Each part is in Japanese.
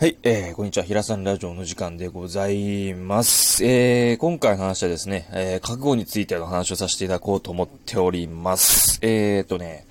はい、えー、こんにちは。平さんラジオの時間でございます。えー、今回の話はですね、えー、覚悟についての話をさせていただこうと思っております。えーとね、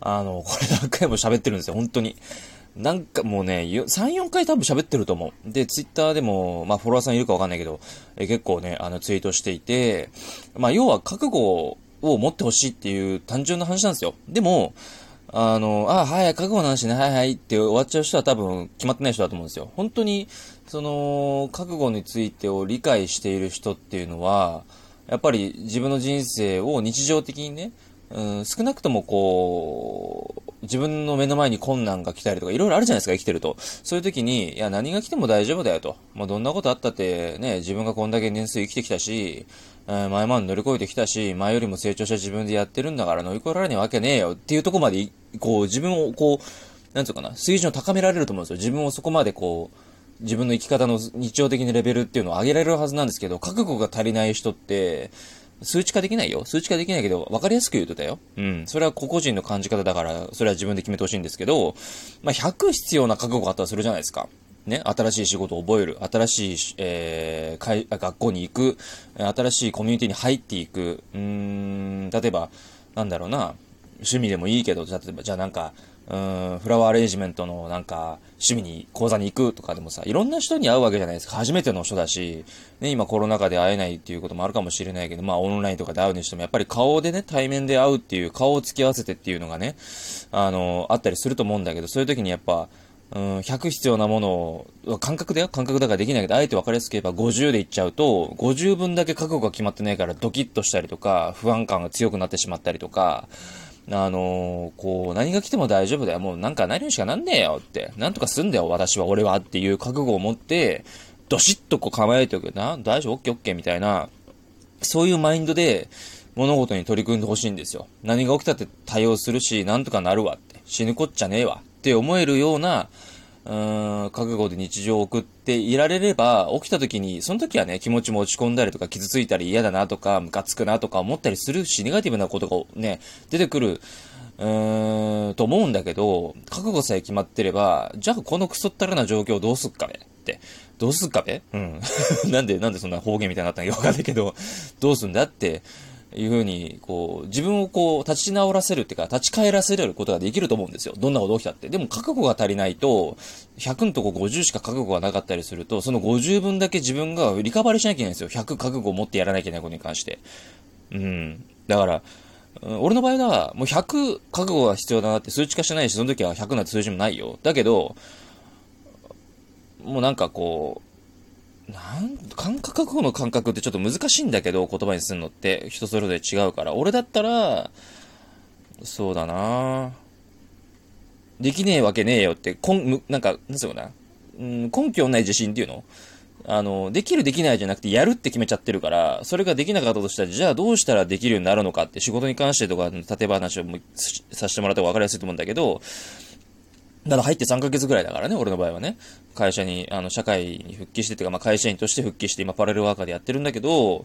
あの、これ何回も喋ってるんですよ、本当に。なんかもうね、3、4回多分喋ってると思う。で、ツイッターでも、まあフォロワーさんいるかわかんないけど、えー、結構ね、あのツイートしていて、まあ要は覚悟を持ってほしいっていう単純な話なんですよ。でも、あの、あ、はい、覚悟の話ね、はいはいって終わっちゃう人は多分決まってない人だと思うんですよ。本当に、その、覚悟についてを理解している人っていうのは、やっぱり自分の人生を日常的にね、うん、少なくともこう、自分の目の前に困難が来たりとか、いろいろあるじゃないですか、生きてると。そういう時に、いや、何が来ても大丈夫だよと。まあ、どんなことあったって、ね、自分がこんだけ年数生きてきたし、え前まで乗り越えてきたし、前よりも成長した自分でやってるんだから乗り越えられないわけねえよっていうとこまで、こう、自分をこう、なんつうかな、水準を高められると思うんですよ。自分をそこまでこう、自分の生き方の日常的なレベルっていうのを上げられるはずなんですけど、覚悟が足りない人って、数値化できないよ。数値化できないけど、分かりやすく言うとだよ。うん。それは個々人の感じ方だから、それは自分で決めてほしいんですけど、まあ、100必要な覚悟があったらするじゃないですか。ね、新しい仕事を覚える、新しい、えー、学校に行く、新しいコミュニティに入っていく、うーん、例えば、なんだろうな、趣味でもいいけど、例えば、じゃあなんか、うん、フラワーアレンジメントのなんか、趣味に、講座に行くとかでもさ、いろんな人に会うわけじゃないですか。初めての人だし、ね、今コロナ禍で会えないっていうこともあるかもしれないけど、まあオンラインとかで会うにしても、やっぱり顔でね、対面で会うっていう、顔を付き合わせてっていうのがね、あの、あったりすると思うんだけど、そういう時にやっぱ、うん、100必要なものを、感覚だよ感覚だからできないけど、あえて分かりやすく言えば50でいっちゃうと、50分だけ覚悟が決まってないからドキッとしたりとか、不安感が強くなってしまったりとか、あのー、こう、何が来ても大丈夫だよ。もうなんか何にしかなんねえよって。なんとかすんだよ、私は、俺はっていう覚悟を持って、どしっとこう構えておく。な、大丈夫？オッケーオッケーみたいな、そういうマインドで物事に取り組んでほしいんですよ。何が起きたって対応するし、なんとかなるわって。死ぬこっちゃねえわ。って思えるような、うん、覚悟で日常を送っていられれば、起きた時に、その時はね、気持ちも落ち込んだりとか、傷ついたり嫌だなとか、ムカつくなとか思ったりするし、ネガティブなことがね、出てくる、うーん、と思うんだけど、覚悟さえ決まってれば、じゃあこのクソったらな状況どうすっかね？って。どうすっかべうん。なんで、なんでそんな方言みたいになったのかわかんないけど、どうすんだ？って、いうふうに、こう、自分をこう、立ち直らせるっていうか、立ち返らせることができると思うんですよ。どんなこと起きたって。でも、覚悟が足りないと、100のとこ50しか覚悟がなかったりすると、その50分だけ自分がリカバリーしなきゃいけないんですよ。100覚悟を持ってやらなきゃいけないことに関して。うん。だから、俺の場合は、もう100覚悟が必要だなって数値化してないし、その時は100なんて数字もないよ。だけど、もうなんかこう、なん感覚覚悟の感覚ってちょっと難しいんだけど、言葉にするのって人それぞれ違うから。俺だったら、そうだなできねえわけねえよって、こん、なんか、なんつうのかな。うん、根拠ない自信っていうの？あの、できるできないじゃなくて、やるって決めちゃってるから、それができなかったとしたら、じゃあどうしたらできるようになるのかって、仕事に関してとか、例え話をさせてもらった方が分かりやすいと思うんだけど、だから入って3ヶ月ぐらいだからね、俺の場合はね。会社に、あの、社会に復帰しててか、まあ、会社員として復帰して、今、パラレルワーカーでやってるんだけど、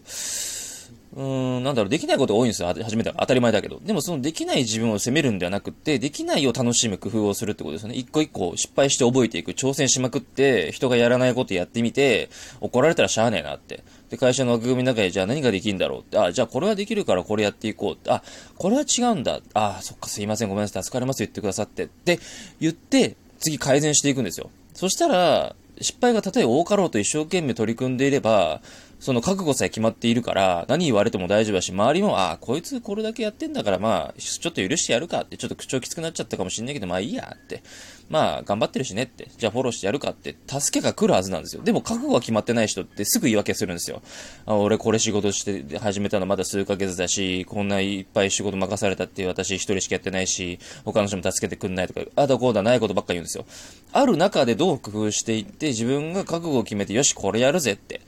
うーん、なんだろう、できないことが多いんですよ。初めて当たり前だけど。でもそのできない自分を責めるんではなくて、できないを楽しむ工夫をするってことですよね。一個一個失敗して覚えていく、挑戦しまくって、人がやらないことやってみて、怒られたらしゃあねえなって。で、会社の枠組みの中で、じゃあ何ができるんだろうって。あ、じゃあこれはできるからこれやっていこうって。あ、これは違うんだ。あ、そっかすいません、ごめんなさい、助かります、言ってくださって。って言って、次改善していくんですよ。そしたら、失敗がたとえ多かろうと一生懸命取り組んでいれば、その覚悟さえ決まっているから、何言われても大丈夫だし、周りも、ああ、こいつこれだけやってんだから、まあ、ちょっと許してやるかって、ちょっと口調きつくなっちゃったかもしんないけど、まあいいやって。まあ、頑張ってるしねって。じゃあフォローしてやるかって、助けが来るはずなんですよ。でも覚悟が決まってない人ってすぐ言い訳するんですよ。あ俺これ仕事して始めたのまだ数ヶ月だし、こんないっぱい仕事任されたって私一人しかやってないし、他の人も助けてくんないとか、あだこうだないことばっか言うんですよ。ある中でどう工夫していって、自分が覚悟を決めて、よし、これやるぜって。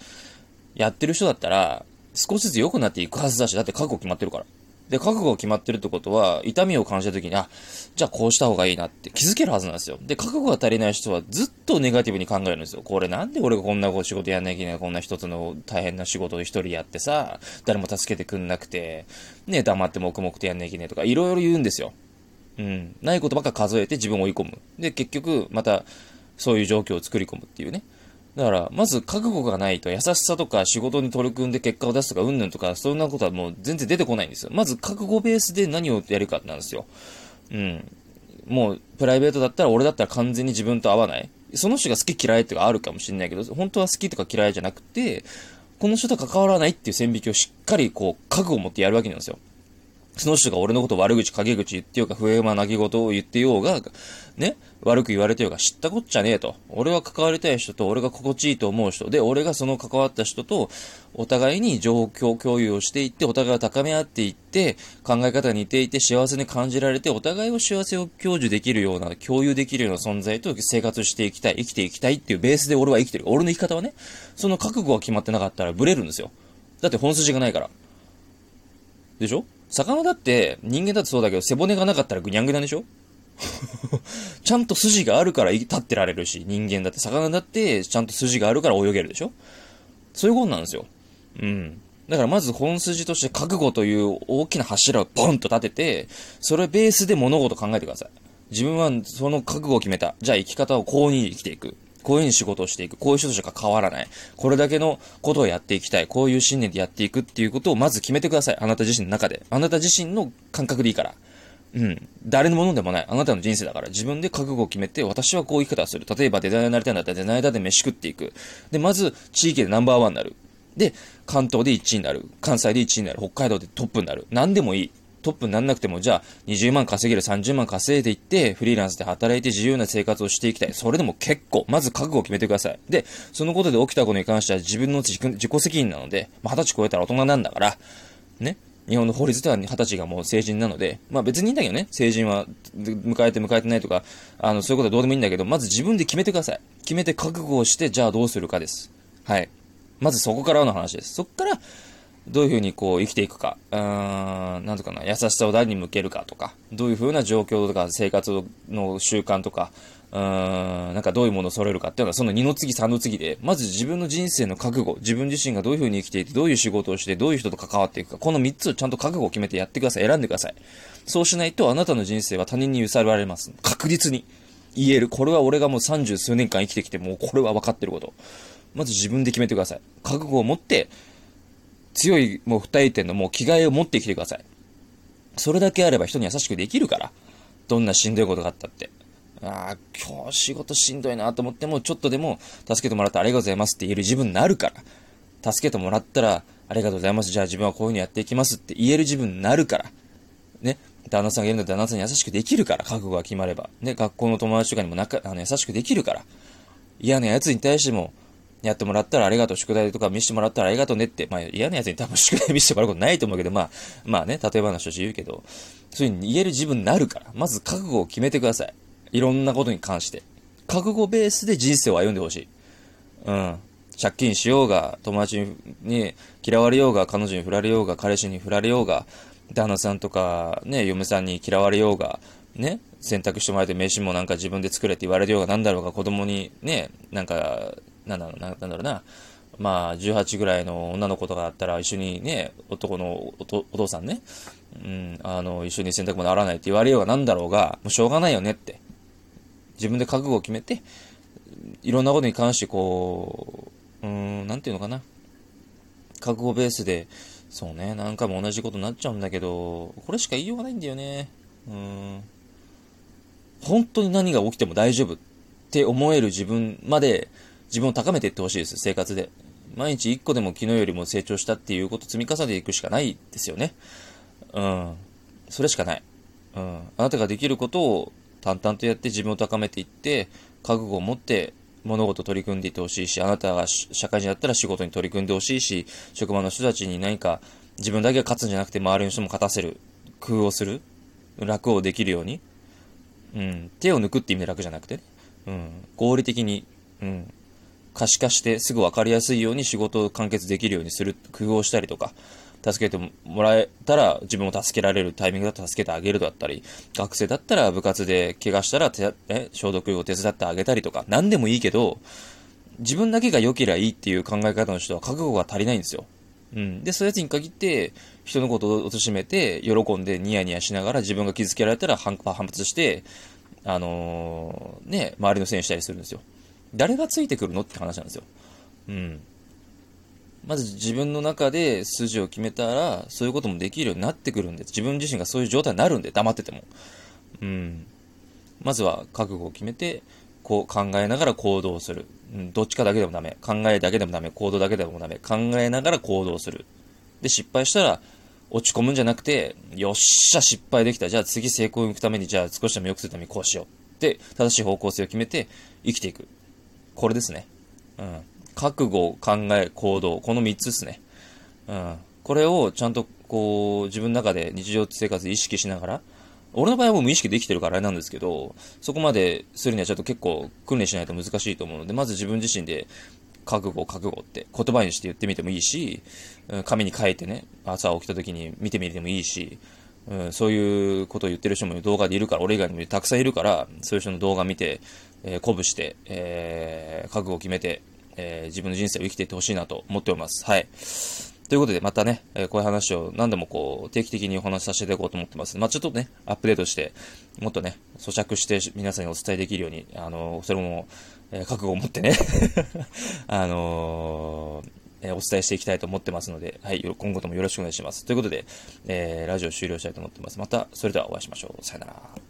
やってる人だったら、少しずつ良くなっていくはずだし、だって覚悟決まってるから。で、覚悟が決まってるってことは、痛みを感じた時に、あ、じゃあこうした方がいいなって気づけるはずなんですよ。で、覚悟が足りない人はずっとネガティブに考えるんですよ。これなんで俺がこんな仕事やんなきゃいけないこんな一つの大変な仕事を一人やってさ、誰も助けてくんなくて、ね、黙って黙々とやんなきゃいけないとか、いろいろ言うんですよ。うん。ないことばっか数えて自分を追い込む。で、結局、また、そういう状況を作り込むっていうね。だから、まず覚悟がないと優しさとか仕事に取り組んで結果を出すとか、うんぬんとか、そんなことはもう全然出てこないんですよ。まず覚悟ベースで何をやるかなんですよ。うん。もう、プライベートだったら俺だったら完全に自分と合わない。その人が好き嫌いっていうかあるかもしれないけど、本当は好きとか嫌いじゃなくて、この人と関わらないっていう線引きをしっかりこう、覚悟を持ってやるわけなんですよ。その人が俺のこと悪口、陰口言ってようか、不平不満なき事を言ってようが、ね、悪く言われてようが、知ったこっちゃねえと。俺は関わりたい人と、俺が心地いいと思う人で、俺がその関わった人と、お互いに状況共有をしていって、お互いを高め合っていって、考え方が似ていて、幸せに感じられて、お互いを幸せを享受できるような、共有できるような存在と生活していきたい、生きていきたいっていうベースで俺は生きてる。俺の生き方はね、その覚悟が決まってなかったらブレるんですよ。だって本筋がないから。でしょ？魚だって、人間だってそうだけど、背骨がなかったらぐにゃんぐにゃんでしょ？ちゃんと筋があるから立ってられるし、人間だって、魚だって、ちゃんと筋があるから泳げるでしょ？そういうことなんですよ。うん。だからまず本筋として覚悟という大きな柱をポンと立てて、それベースで物事考えてください。自分はその覚悟を決めた。じゃあ生き方をこうに生きていく。こういうふうに仕事をしていく。こういう人としか変わらない。これだけのことをやっていきたい。こういう信念でやっていくっていうことをまず決めてください。あなた自身の中で。あなた自身の感覚でいいから。うん。誰のものでもない。あなたの人生だから。自分で覚悟を決めて、私はこういう生き方をする。例えばデザイナーになりたいんだったらデザイナーで飯食っていく。で、まず、地域でナンバーワンになる。で、関東で1位になる。関西で1位になる。北海道でトップになる。何でもいい。トップになんなくても、じゃあ、20万稼げる、30万稼いでいって、フリーランスで働いて自由な生活をしていきたい。それでも結構、まず覚悟を決めてください。で、そのことで起きたことに関しては自分の自己責任なので、まあ、20歳超えたら大人なんだから、ね。日本の法律では20歳がもう成人なので、まあ別にいいんだけどね、成人は迎えて迎えてないとか、あの、そういうことはどうでもいいんだけど、まず自分で決めてください。決めて覚悟をして、じゃあどうするかです。はい。まずそこからの話です。そこから、どういうふうにこう生きていくか、うーん、なんとかな、優しさを誰に向けるかとか、どういうふうな状況とか生活の習慣とか、うーん、なんかどういうものを揃えるかっていうのはその2の次3の次で、まず自分の人生の覚悟、自分自身がどういうふうに生きていて、どういう仕事をして、どういう人と関わっていくか、この3つをちゃんと覚悟を決めてやってください。選んでください。そうしないとあなたの人生は他人に揺さぶられます。確実に。言える。これは俺がもう30数年間生きてきて、もうこれは分かってること。まず自分で決めてください。覚悟を持って、強いもう二重点のもう着替えを持ってきてください。それだけあれば人に優しくできるから。どんなしんどいことがあったって。ああ、今日仕事しんどいなと思っても、ちょっとでも助けてもらってありがとうございますって言える自分になるから。助けてもらったら、ありがとうございます。じゃあ自分はこういう風にやっていきますって言える自分になるから。ね。旦那さんがいるんだったら旦那さんに優しくできるから。覚悟が決まれば。ね。学校の友達とかにも仲、あの、優しくできるから。嫌な奴に対しても、やってもらったらありがとう、宿題とか見せてもらったらありがとうねって、まあ嫌なやつに多分宿題見せてもらうことないと思うけど、まあ、まあね、例え話として言うけど、そういうに言える自分になるから、まず覚悟を決めてください。いろんなことに関して。覚悟ベースで人生を歩んでほしい。うん。借金しようが、友達に嫌われようが、彼女に振られようが、彼氏に振られようが、旦那さんとか、ね、嫁さんに嫌われようが、ね、選択してもらえて飯もなんか自分で作れって言われるようがなんだろうが子供にね、なんかなんだろうな、なんだろうな、まあ、18ぐらいの女の子とかだったら一緒にね、男のお父さんね、うん、あの、一緒に洗濯もならないって言われようがなんだろうが、もうしょうがないよねって。自分で覚悟を決めて、いろんなことに関してこう、うん、なんていうのかな。覚悟ベースで、そうね、何回も同じことになっちゃうんだけど、これしか言いようがないんだよね。うん。本当に何が起きても大丈夫って思える自分まで自分を高めていってほしいです、生活で。毎日一個でも昨日よりも成長したっていうことを積み重ねていくしかないですよね。うん。それしかない。うん。あなたができることを淡々とやって自分を高めていって、覚悟を持って物事取り組んでいってほしいし、あなたが社会人だったら仕事に取り組んでほしいし、職場の人たちに何か自分だけが勝つんじゃなくて周りの人も勝たせる、工夫をする、楽をできるように、うん、手を抜くって意味で楽じゃなくてね、うん、合理的に、うん、可視化してすぐ分かりやすいように仕事を完結できるようにする工夫をしたりとか、助けてもらえたら自分を助けられるタイミングだと助けてあげるだったり、学生だったら部活で怪我したら手、え、消毒を手伝ってあげたりとか、何でもいいけど、自分だけが良ければいいっていう考え方の人は覚悟が足りないんですよ。うん。で、そういうやつに限って、人のことを貶めて、喜んでニヤニヤしながら自分が傷つけられたら反発して、あのー、ね、周りのせいにしたりするんですよ。誰がついてくるのって話なんですよ。うん。まず自分の中で筋を決めたら、そういうこともできるようになってくるんです。自分自身がそういう状態になるんで、黙ってても。うん。まずは覚悟を決めて、こう考えながら行動する。うん、どっちかだけでもダメ。考えだけでもダメ。行動だけでもダメ。考えながら行動する。で、失敗したら、落ち込むんじゃなくて、よっしゃ、失敗できた。じゃあ次成功に行くために、じゃあ少しでも良くするためにこうしよう。で、正しい方向性を決めて生きていく。これですね。うん。覚悟、考え、行動。この3つですね。うん。これをちゃんとこう、自分の中で日常生活で意識しながら、俺の場合はもう無意識できてるからあれなんですけど、そこまでするにはちょっと結構訓練しないと難しいと思うので、まず自分自身で覚悟、覚悟って言葉にして言ってみてもいいし、紙に書いてね、朝起きた時に見てみてもいいし、うん、そういうことを言ってる人も動画でいるから、俺以外にもたくさんいるから、そういう人の動画見て、えー、鼓舞して、えー、覚悟を決めて、えー、自分の人生を生きていってほしいなと思っております。はい。ということで、またね、えー、こういう話を何度もこう、定期的にお話しさせていこうと思ってます。まあ、ちょっとね、アップデートして、もっとね、咀嚼して皆さんにお伝えできるように、あのー、それも、えー、覚悟を持ってね あのえお伝えしていきたいと思ってますので、はい、今後ともよろしくお願いします。ということで、えーラジオ終了したいと思ってます。また、それではお会いしましょう。さよなら。